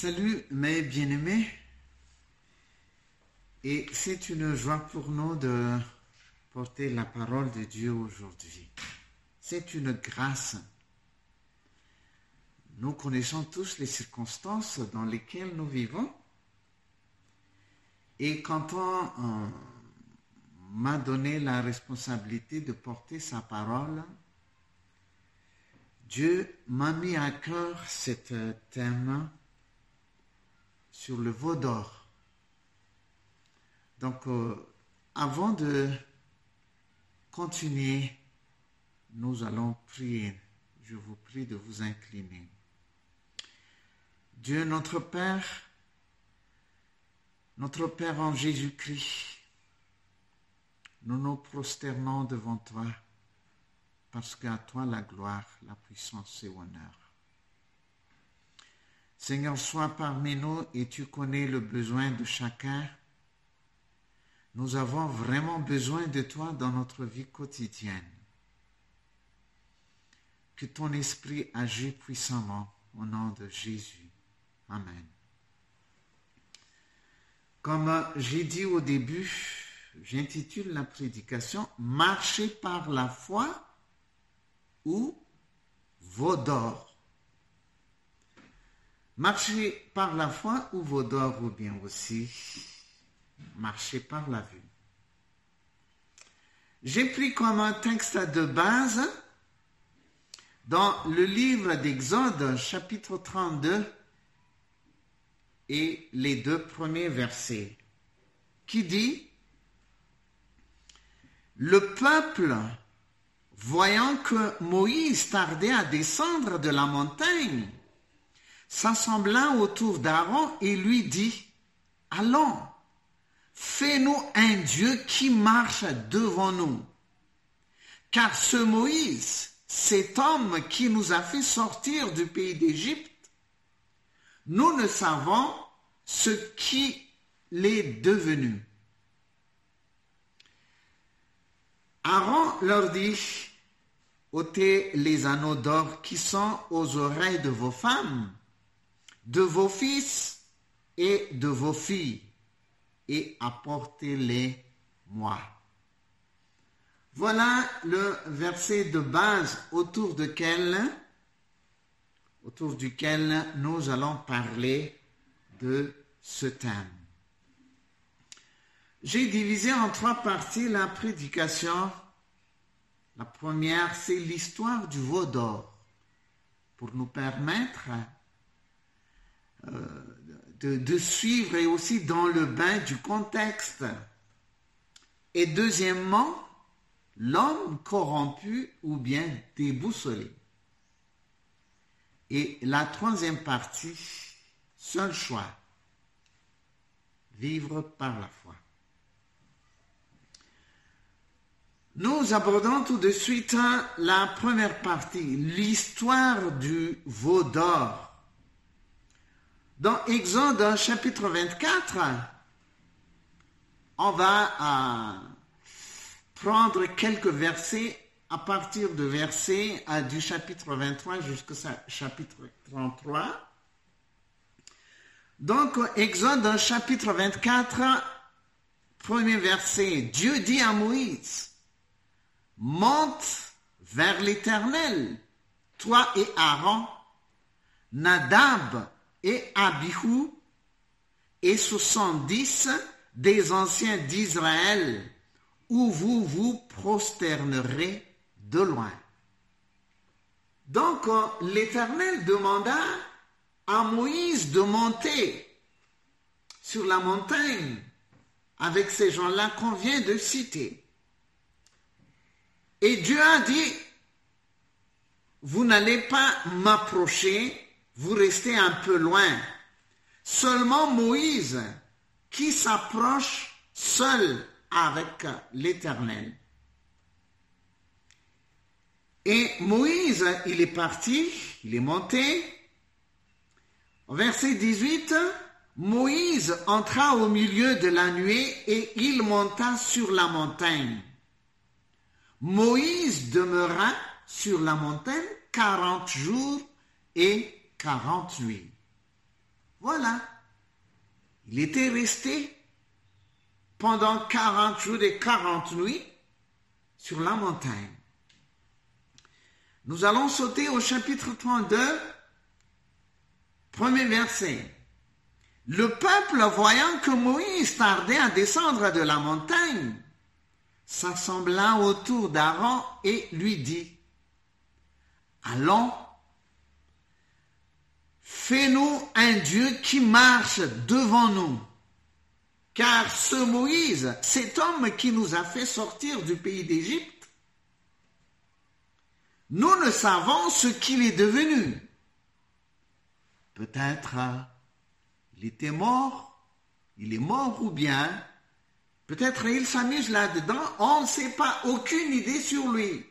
Salut mes bien-aimés. Et c'est une joie pour nous de porter la parole de Dieu aujourd'hui. C'est une grâce. Nous connaissons tous les circonstances dans lesquelles nous vivons. Et quand on m'a donné la responsabilité de porter sa parole, Dieu m'a mis à cœur cet thème sur le veau d'or. Donc, euh, avant de continuer, nous allons prier. Je vous prie de vous incliner. Dieu notre Père, notre Père en Jésus-Christ, nous nous prosternons devant toi parce qu'à toi la gloire, la puissance et l'honneur. Seigneur, sois parmi nous et tu connais le besoin de chacun. Nous avons vraiment besoin de toi dans notre vie quotidienne. Que ton esprit agisse puissamment au nom de Jésus. Amen. Comme j'ai dit au début, j'intitule la prédication Marcher par la foi ou Vaudor. Marcher par la foi ou vaudor ou bien aussi marcher par la vue. J'ai pris comme un texte de base dans le livre d'Exode chapitre 32 et les deux premiers versets qui dit Le peuple, voyant que Moïse tardait à descendre de la montagne, s'assembla autour d'Aaron et lui dit, Allons, fais-nous un Dieu qui marche devant nous. Car ce Moïse, cet homme qui nous a fait sortir du pays d'Égypte, nous ne savons ce qu'il est devenu. Aaron leur dit, ôtez les anneaux d'or qui sont aux oreilles de vos femmes de vos fils et de vos filles, et apportez-les moi. Voilà le verset de base autour duquel, autour duquel nous allons parler de ce thème. J'ai divisé en trois parties la prédication. La première, c'est l'histoire du veau d'or, pour nous permettre de, suivre et aussi dans le bain du contexte. Et deuxièmement, l'homme corrompu ou bien déboussolé. Et la troisième partie, seul choix, vivre par la foi. Nous abordons tout de suite la première partie, l'histoire du veau d'or. Dans Exode chapitre 24, on va euh, prendre quelques versets à partir de versets euh, du chapitre 23 jusqu'au chapitre 33. Donc, Exode chapitre 24, premier verset, Dieu dit à Moïse, monte vers l'Éternel, toi et Aaron, Nadab et Abihu et 70 des anciens d'Israël, où vous vous prosternerez de loin. Donc l'Éternel demanda à Moïse de monter sur la montagne avec ces gens-là qu'on vient de citer. Et Dieu a dit, vous n'allez pas m'approcher vous restez un peu loin. Seulement Moïse qui s'approche seul avec l'Éternel. Et Moïse, il est parti, il est monté. verset 18, Moïse entra au milieu de la nuée et il monta sur la montagne. Moïse demeura sur la montagne quarante jours et 48. Voilà. Il était resté pendant 40 jours et 40 nuits sur la montagne. Nous allons sauter au chapitre 32, premier verset. Le peuple, voyant que Moïse tardait à descendre de la montagne, s'assembla autour d'Aaron et lui dit, Allons, fais-nous un Dieu qui marche devant nous. Car ce Moïse, cet homme qui nous a fait sortir du pays d'Égypte, nous ne savons ce qu'il est devenu. Peut-être il était mort, il est mort ou bien peut-être il s'amuse là-dedans, on ne sait pas, aucune idée sur lui.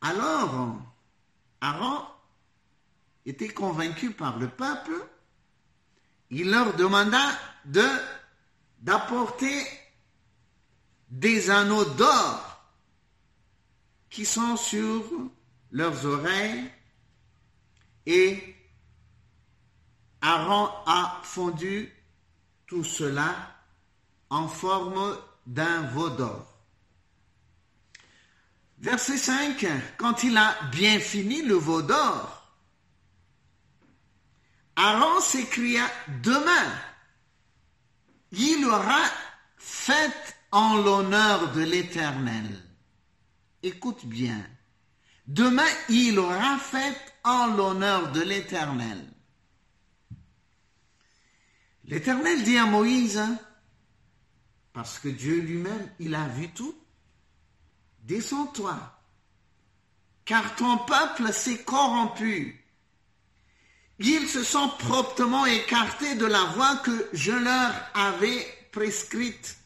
Alors, Aaron était convaincu par le peuple, il leur demanda de d'apporter des anneaux d'or qui sont sur leurs oreilles et Aaron a fondu tout cela en forme d'un veau d'or. Verset 5, quand il a bien fini le veau d'or, Aaron s'écria demain, il aura fête en l'honneur de l'Éternel. Écoute bien, demain il aura fête en l'honneur de l'Éternel. L'Éternel dit à Moïse, parce que Dieu lui-même, il a vu tout, descends-toi, car ton peuple s'est corrompu. Ils se sont proprement écartés de la voie que je leur avais prescrite.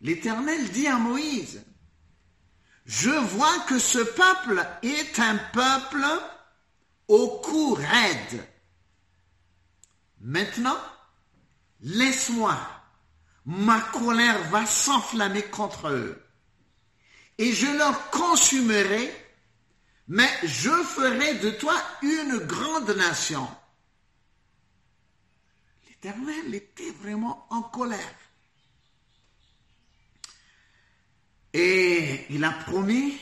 L'Éternel dit à Moïse, je vois que ce peuple est un peuple au cou raide. Maintenant, laisse-moi, ma colère va s'enflammer contre eux et je leur consumerai, mais je ferai de toi une grande nation. L'Éternel était vraiment en colère. Et il a promis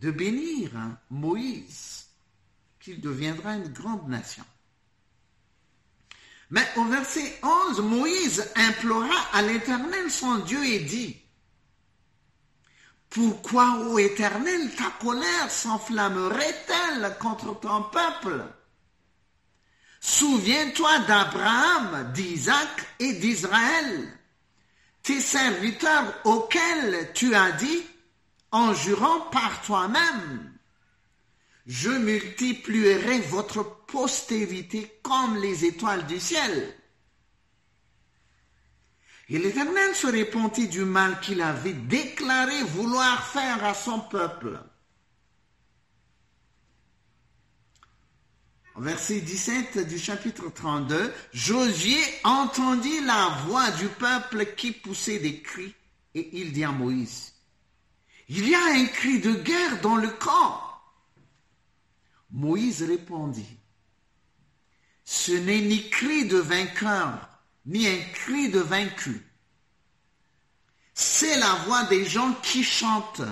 de bénir Moïse, qu'il deviendra une grande nation. Mais au verset 11, Moïse implora à l'Éternel son Dieu et dit, pourquoi, ô Éternel, ta colère s'enflammerait-elle contre ton peuple? Souviens-toi d'Abraham, d'Isaac et d'Israël, tes serviteurs auxquels tu as dit, en jurant par toi-même, je multiplierai votre postérité comme les étoiles du ciel. Et l'Éternel se répondit du mal qu'il avait déclaré vouloir faire à son peuple. Verset 17 du chapitre 32, Josué entendit la voix du peuple qui poussait des cris et il dit à Moïse, il y a un cri de guerre dans le camp. Moïse répondit, ce n'est ni cri de vainqueur, ni un cri de vaincu. C'est la voix des gens qui chantent.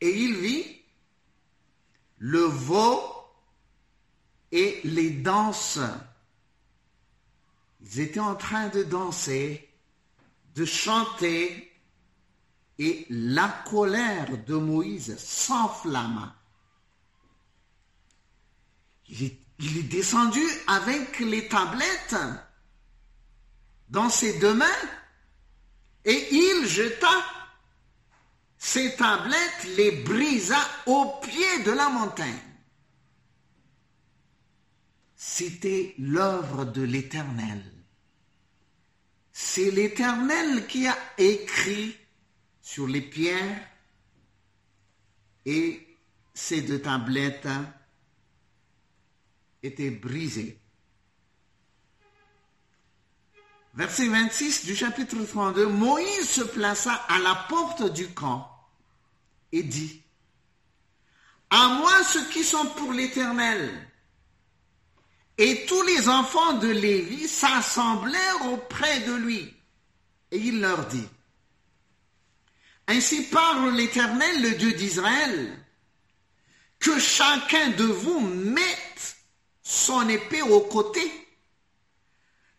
Et il vit le veau et les danses. Ils étaient en train de danser, de chanter, et la colère de Moïse s'enflamma. Il est descendu avec les tablettes dans ses deux mains et il jeta ces tablettes, les brisa au pied de la montagne. C'était l'œuvre de l'Éternel. C'est l'Éternel qui a écrit sur les pierres et ces deux tablettes était brisé. Verset 26 du chapitre 32, Moïse se plaça à la porte du camp et dit, À moi ceux qui sont pour l'Éternel. Et tous les enfants de Lévi s'assemblèrent auprès de lui. Et il leur dit, Ainsi parle l'Éternel, le Dieu d'Israël, que chacun de vous mette son épée au côté,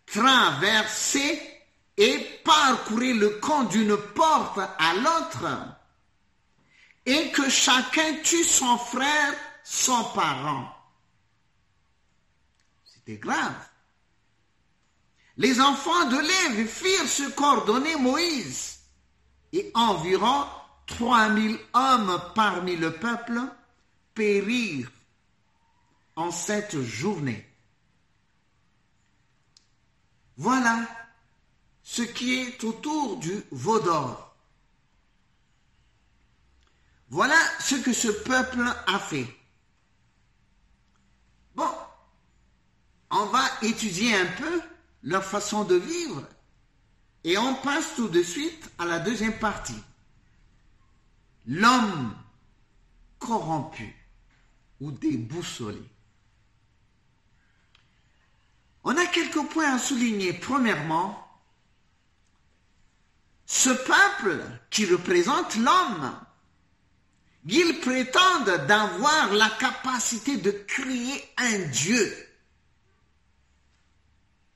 traversez et parcourez le camp d'une porte à l'autre, et que chacun tue son frère, son parent. C'était grave. Les enfants de Lévi firent ce qu'ordonnait Moïse, et environ trois mille hommes parmi le peuple périrent en cette journée. Voilà ce qui est autour du veau d'or. Voilà ce que ce peuple a fait. Bon, on va étudier un peu leur façon de vivre et on passe tout de suite à la deuxième partie. L'homme corrompu ou déboussolé. On a quelques points à souligner. Premièrement, ce peuple qui représente l'homme, ils prétendent d'avoir la capacité de créer un Dieu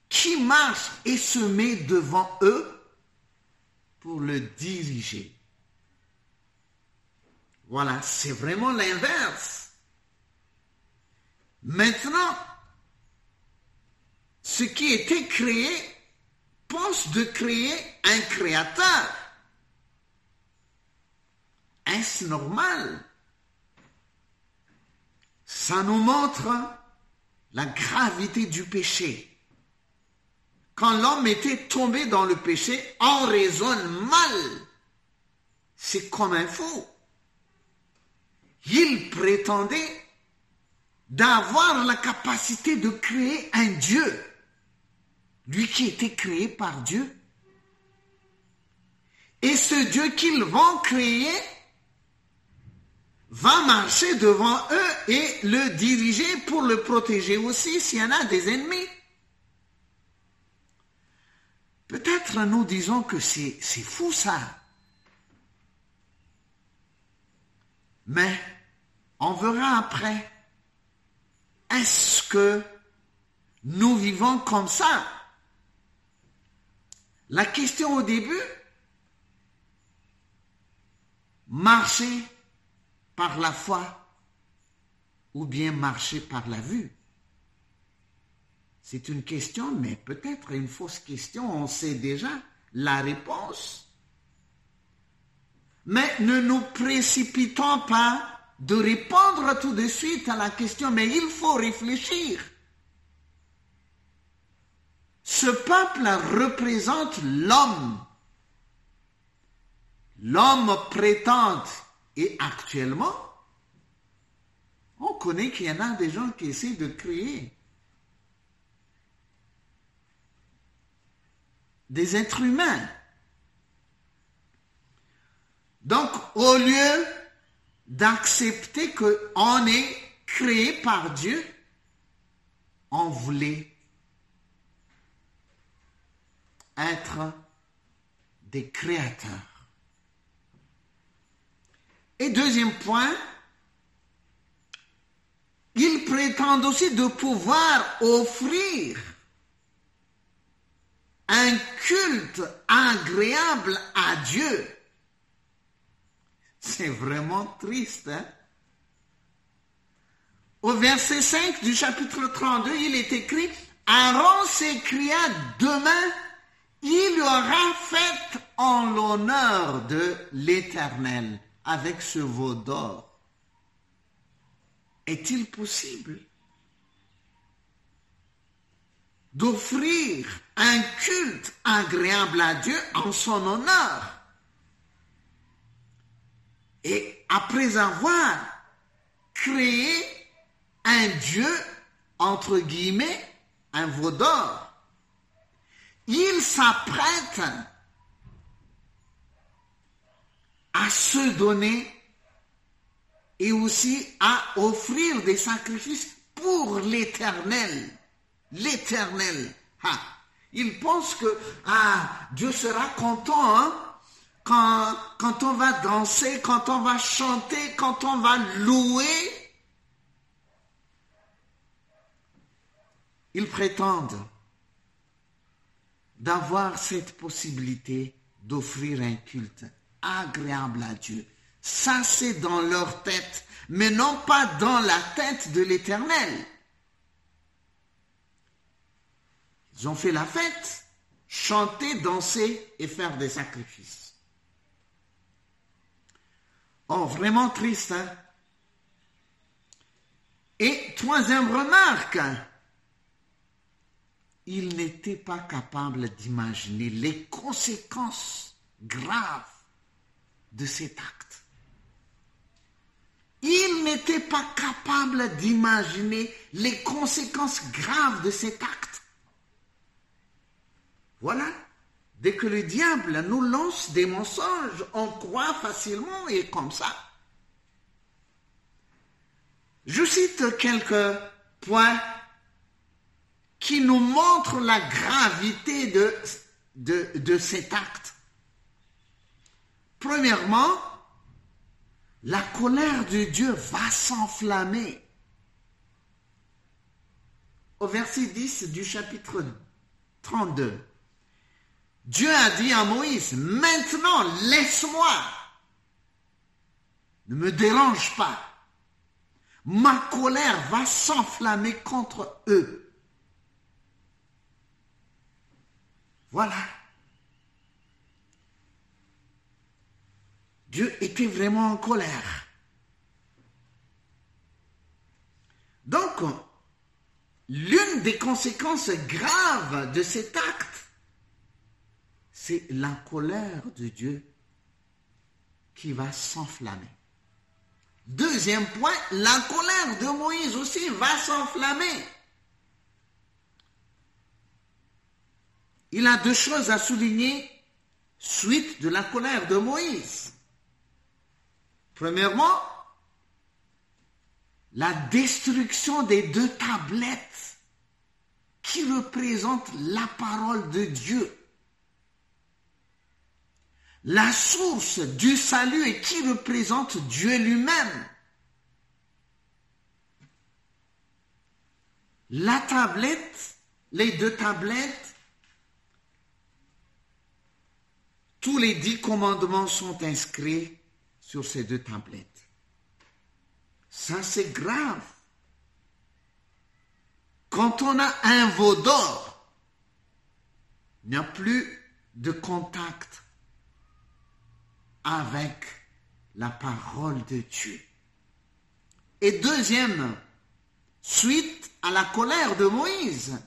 qui marche et se met devant eux pour le diriger. Voilà, c'est vraiment l'inverse. Maintenant, ce qui était créé pense de créer un créateur. Est-ce normal? Ça nous montre la gravité du péché. Quand l'homme était tombé dans le péché, on raisonne mal. C'est comme un fou. Il prétendait d'avoir la capacité de créer un Dieu lui qui était créé par Dieu. Et ce Dieu qu'ils vont créer va marcher devant eux et le diriger pour le protéger aussi s'il y en a des ennemis. Peut-être nous disons que c'est fou ça. Mais on verra après. Est-ce que nous vivons comme ça? La question au début, marcher par la foi ou bien marcher par la vue? C'est une question, mais peut-être une fausse question, on sait déjà la réponse. Mais ne nous précipitons pas de répondre tout de suite à la question, mais il faut réfléchir. Ce peuple représente l'homme. L'homme prétend, et actuellement, on connaît qu'il y en a des gens qui essaient de créer des êtres humains. Donc, au lieu d'accepter qu'on est créé par Dieu, on voulait être des créateurs. Et deuxième point, ils prétendent aussi de pouvoir offrir un culte agréable à Dieu. C'est vraiment triste. Hein? Au verset 5 du chapitre 32, il est écrit, Aaron s'écria demain il aura fait en l'honneur de l'Éternel avec ce veau d'or. Est-il possible d'offrir un culte agréable à Dieu en son honneur? Et après avoir créé un Dieu, entre guillemets, un veau d'or, il s'apprête à se donner et aussi à offrir des sacrifices pour l'éternel. L'éternel. Ah. Il pense que ah, Dieu sera content hein, quand, quand on va danser, quand on va chanter, quand on va louer. Ils prétendent d'avoir cette possibilité d'offrir un culte agréable à Dieu. Ça, c'est dans leur tête, mais non pas dans la tête de l'Éternel. Ils ont fait la fête, chanter, danser et faire des sacrifices. Oh, vraiment triste. Hein? Et troisième remarque, il n'était pas capable d'imaginer les conséquences graves de cet acte. Il n'était pas capable d'imaginer les conséquences graves de cet acte. Voilà. Dès que le diable nous lance des mensonges, on croit facilement et comme ça. Je cite quelques points qui nous montrent la gravité de, de, de cet acte. Premièrement, la colère de Dieu va s'enflammer. Au verset 10 du chapitre 32, Dieu a dit à Moïse, maintenant laisse-moi, ne me dérange pas, ma colère va s'enflammer contre eux. Voilà. Dieu était vraiment en colère? Donc, l'une des conséquences graves de cet acte, c'est la colère de Dieu qui va s'enflammer. Deuxième point, la colère de Moïse aussi va s'enflammer. Il a deux choses à souligner suite de la colère de Moïse. Premièrement, la destruction des deux tablettes qui représentent la parole de Dieu. La source du salut et qui représente Dieu lui-même. La tablette, les deux tablettes, tous les dix commandements sont inscrits sur ces deux tablettes. Ça, c'est grave. Quand on a un veau d'or, il n'y a plus de contact avec la parole de Dieu. Et deuxième, suite à la colère de Moïse,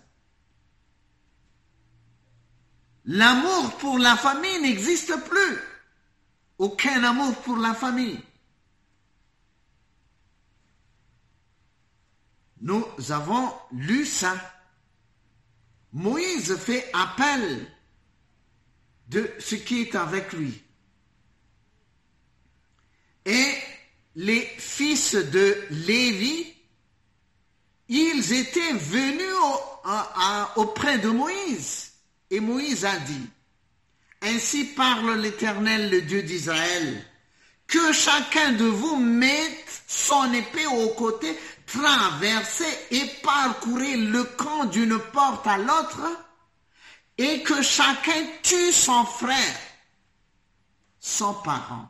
l'amour pour la famille n'existe plus aucun amour pour la famille. Nous avons lu ça. Moïse fait appel de ce qui est avec lui. Et les fils de Lévi, ils étaient venus auprès de Moïse. Et Moïse a dit, ainsi parle l'Éternel, le Dieu d'Israël. Que chacun de vous mette son épée au côté, traversez et parcourez le camp d'une porte à l'autre, et que chacun tue son frère, son parent.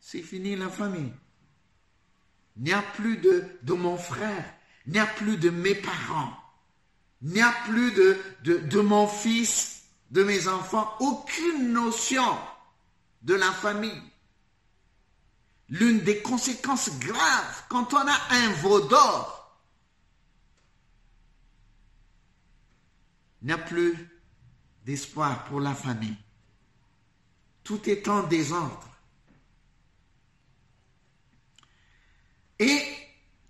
C'est fini la famille. Il n'y a plus de, de mon frère, il n'y a plus de mes parents, il n'y a plus de, mon fils, de mes enfants aucune notion de la famille. L'une des conséquences graves quand on a un veau d'or, a plus d'espoir pour la famille. Tout est en désordre. Et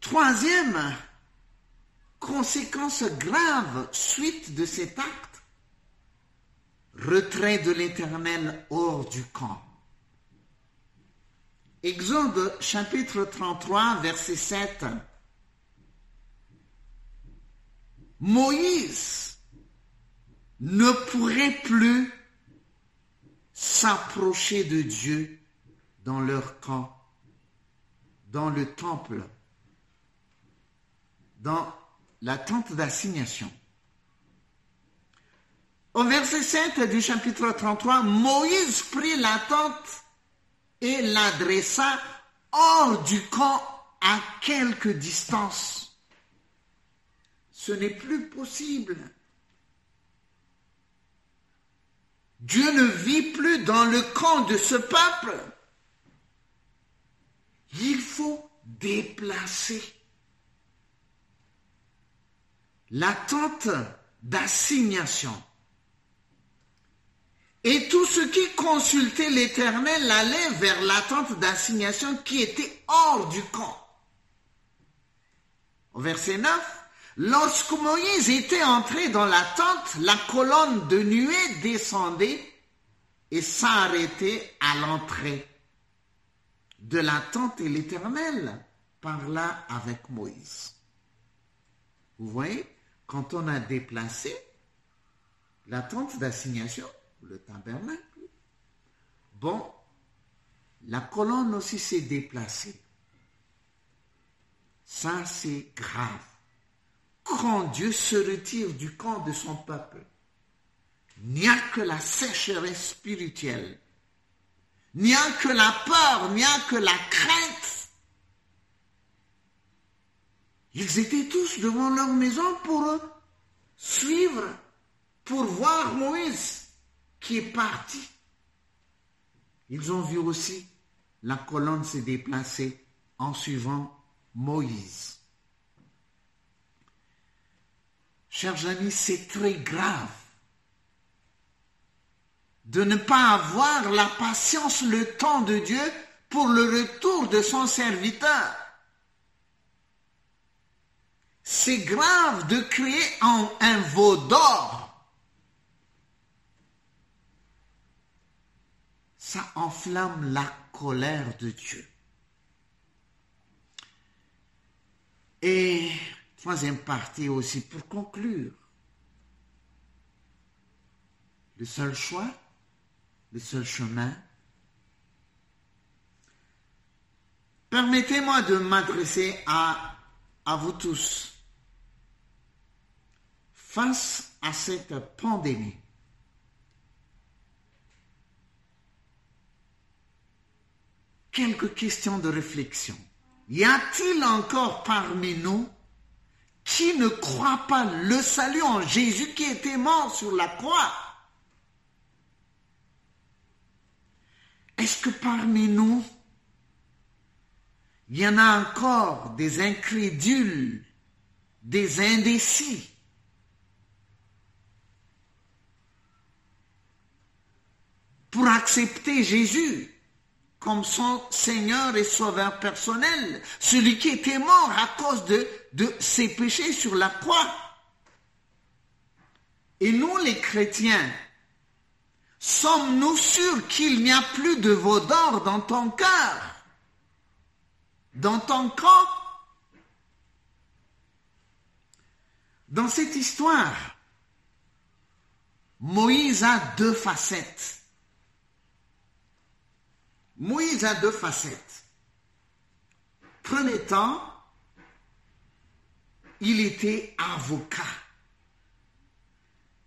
troisième conséquence grave suite de cet acte, retrait de l'Éternel hors du camp. Exode chapitre 33, verset 7. Moïse ne pourrait plus s'approcher de Dieu dans leur camp, dans le temple, dans la tente d'assignation. Au verset 7 du chapitre 33, Moïse prit la tente et l'adressa hors du camp à quelque distance. Ce n'est plus possible. Dieu ne vit plus dans le camp de ce peuple. Il faut déplacer la tente d'assignation. Et tous ceux qui consultaient l'Éternel allaient vers la tente d'assignation qui était hors du camp. Au verset 9, lorsque Moïse était entré dans la tente, la colonne de nuée descendait et s'arrêtait à l'entrée de la tente et l'Éternel parla avec Moïse. Vous voyez, quand on a déplacé la tente d'assignation, le tabernacle. Bon, la colonne aussi s'est déplacée. Ça, c'est grave. Quand Dieu se retire du camp de son peuple, il n'y a que la sécheresse spirituelle, il n'y a que la peur, il n'y a que la crainte. Ils étaient tous devant leur maison pour suivre, pour voir Moïse qui est parti. Ils ont vu aussi la colonne se déplacer en suivant Moïse. Chers amis, c'est très grave de ne pas avoir la patience, le temps de Dieu pour le retour de son serviteur. C'est grave de créer un, un veau d'or ça enflamme la colère de Dieu. Et troisième partie aussi, pour conclure, le seul choix, le seul chemin. Permettez-moi de m'adresser à, à vous tous. Face à cette pandémie, quelques questions de réflexion. Y a-t-il encore parmi nous qui ne croit pas le salut en Jésus qui était mort sur la croix? Est-ce que parmi nous, il y en a encore des incrédules, des indécis? Pour accepter Jésus comme son Seigneur et Sauveur personnel, celui qui était mort à cause de, ses péchés sur la croix. Et nous les chrétiens, sommes-nous sûrs qu'il n'y a plus de veau d'or dans ton cœur, dans ton camp Dans cette histoire, Moïse a deux facettes. Moïse a deux facettes. Premier temps, il était avocat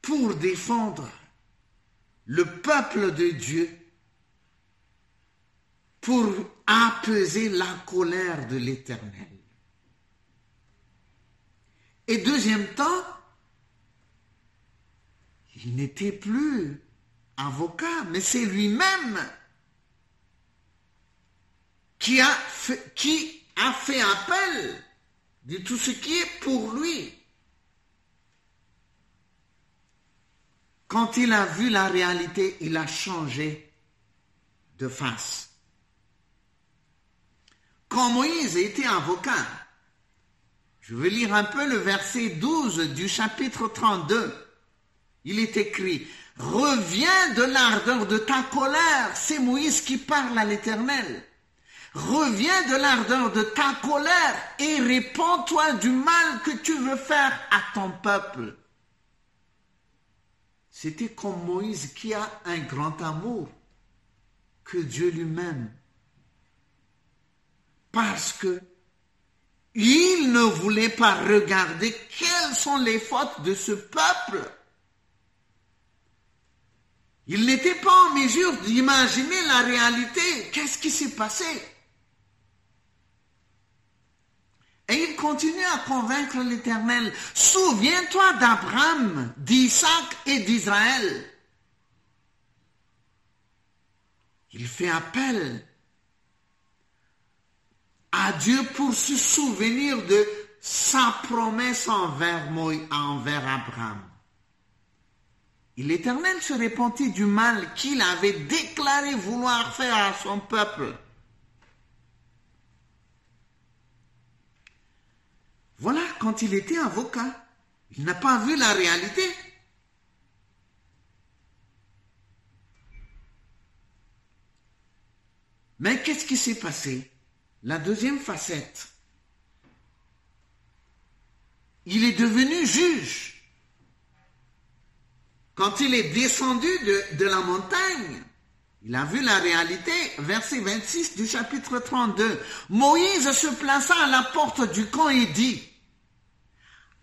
pour défendre le peuple de Dieu, pour apaiser la colère de l'Éternel. Et deuxième temps, il n'était plus avocat, mais c'est lui-même qui a fait, appel de tout ce qui est pour lui. Quand il a vu la réalité, il a changé de face. Quand Moïse était avocat, je vais lire un peu le verset 12 du chapitre 32. Il est écrit, Reviens de l'ardeur de ta colère. C'est Moïse qui parle à l'Éternel. Reviens de l'ardeur de ta colère et répands-toi du mal que tu veux faire à ton peuple. C'était comme Moïse qui a un grand amour que Dieu lui-même. Parce que il ne voulait pas regarder quelles sont les fautes de ce peuple. Il n'était pas en mesure d'imaginer la réalité. Qu'est-ce qui s'est passé? Et il continue à convaincre l'Éternel. Souviens-toi d'Abraham, d'Isaac et d'Israël. Il fait appel à Dieu pour se souvenir de sa promesse envers, Moïse, envers Abraham. Et l'Éternel se repentit du mal qu'il avait déclaré vouloir faire à son peuple. Voilà, quand il était avocat, il n'a pas vu la réalité. Mais qu'est-ce qui s'est passé? La deuxième facette. Il est devenu juge. Quand il est descendu de, la montagne, il a vu la réalité, verset 26 du chapitre 32. Moïse se plaça à la porte du camp et dit,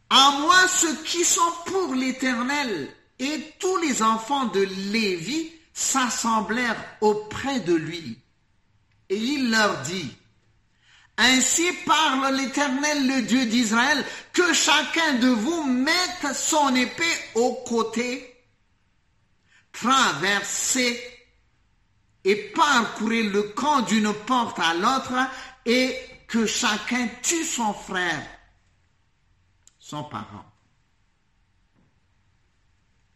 À moi ceux qui sont pour l'Éternel, et tous les enfants de Lévi s'assemblèrent auprès de lui. Et il leur dit, Ainsi parle l'Éternel, le Dieu d'Israël, que chacun de vous mette son épée au côté, traversez et parcourez le camp d'une porte à l'autre et que chacun tue son frère, son parent.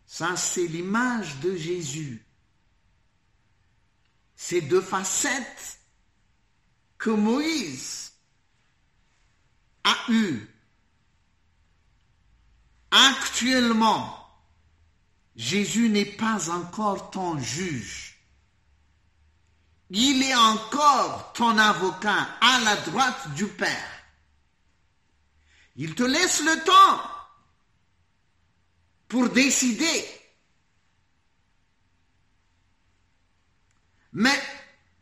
Ça, c'est l'image de Jésus. Ces deux facettes que Moïse a eues actuellement. Jésus n'est pas encore ton juge. Il est encore ton avocat à la droite du Père. Il te laisse le temps pour décider. Mais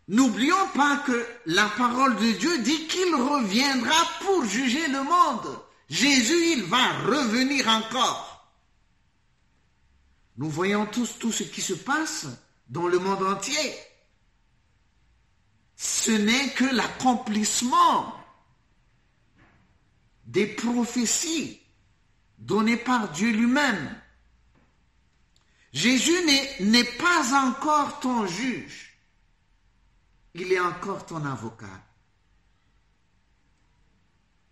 n'oublions pas que la parole de Dieu dit qu'il reviendra pour juger le monde. Jésus, il va revenir encore. Nous voyons tous tout ce qui se passe dans le monde entier ce n'est que l'accomplissement des prophéties données par Dieu lui-même. Jésus n'est pas encore ton juge, il est encore ton avocat.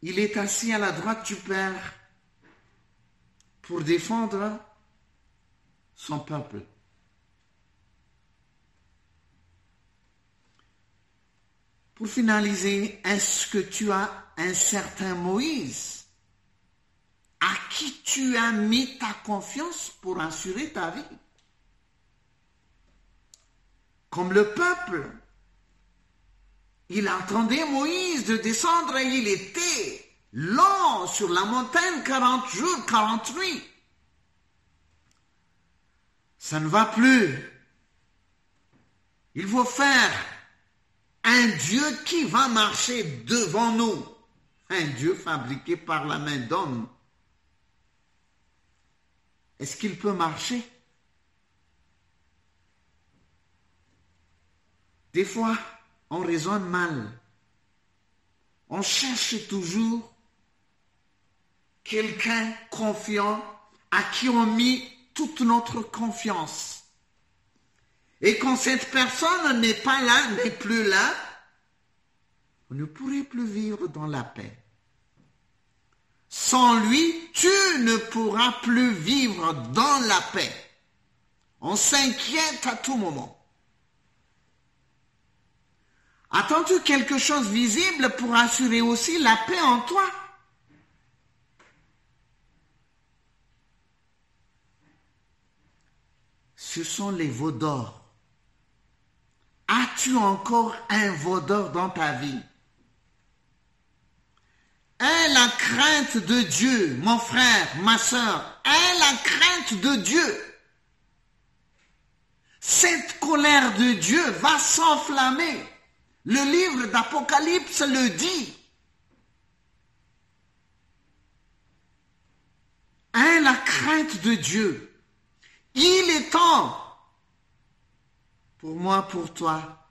Il est assis à la droite du Père pour défendre son peuple. Pour finaliser, est-ce que tu as un certain Moïse à qui tu as mis ta confiance pour assurer ta vie? Comme le peuple, il attendait Moïse de descendre et il était long sur la montagne 40 jours, 40 nuits. Ça ne va plus. Il faut faire un Dieu qui va marcher devant nous. Un Dieu fabriqué par la main d'homme. Est-ce qu'il peut marcher? Des fois, on raisonne mal. On cherche toujours quelqu'un confiant à qui on mit toute notre confiance. Et quand cette personne n'est pas là, n'est plus là, on ne pourrait plus vivre dans la paix. Sans lui, tu ne pourras plus vivre dans la paix. On s'inquiète à tout moment. Attends-tu quelque chose visible pour assurer aussi la paix en toi? Ce sont les veaux d'or As-tu encore un vaudor dans ta vie? Aie la crainte de Dieu, mon frère, ma soeur. Aie la crainte de Dieu? Cette colère de Dieu va s'enflammer. Le livre d'Apocalypse le dit. Aie la crainte de Dieu. Il est temps pour moi, pour toi,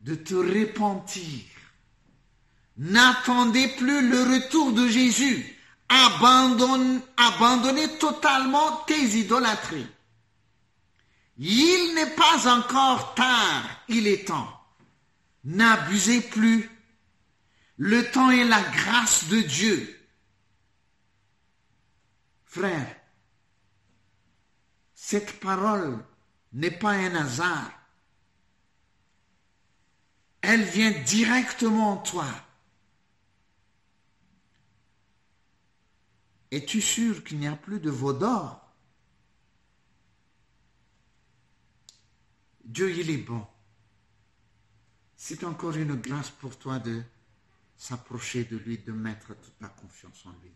de te repentir. N'attendez plus le retour de Jésus. Abandonne, abandonnez totalement tes idolâtries. Il n'est pas encore tard, il est temps. N'abusez plus. Le temps est la grâce de Dieu. Frère, cette parole n'est pas un hasard. Elle vient directement en toi. Es-tu sûr qu'il n'y a plus de veau d'or? Dieu, il est bon. C'est encore une grâce pour toi de s'approcher de lui, de mettre toute ta confiance en lui.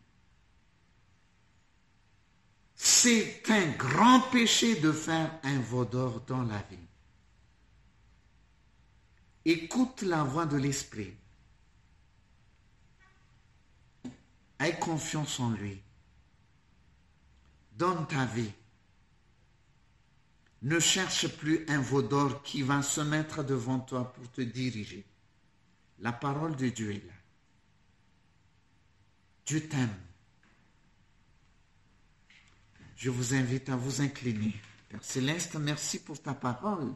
C'est un grand péché de faire un vaudor dans la vie. Écoute la voix de l'Esprit. Aie confiance en lui. Donne ta vie. Ne cherche plus un vaudor qui va se mettre devant toi pour te diriger. La parole de Dieu est là. Dieu t'aime. Je vous invite à vous incliner. Père Céleste, merci pour ta parole.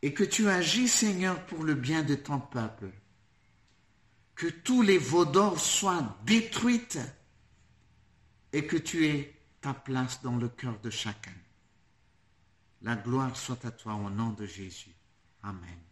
Et que tu agis, Seigneur, pour le bien de ton peuple. Que tous les vaudors soient détruits et que tu aies ta place dans le cœur de chacun. La gloire soit à toi au nom de Jésus. Amen.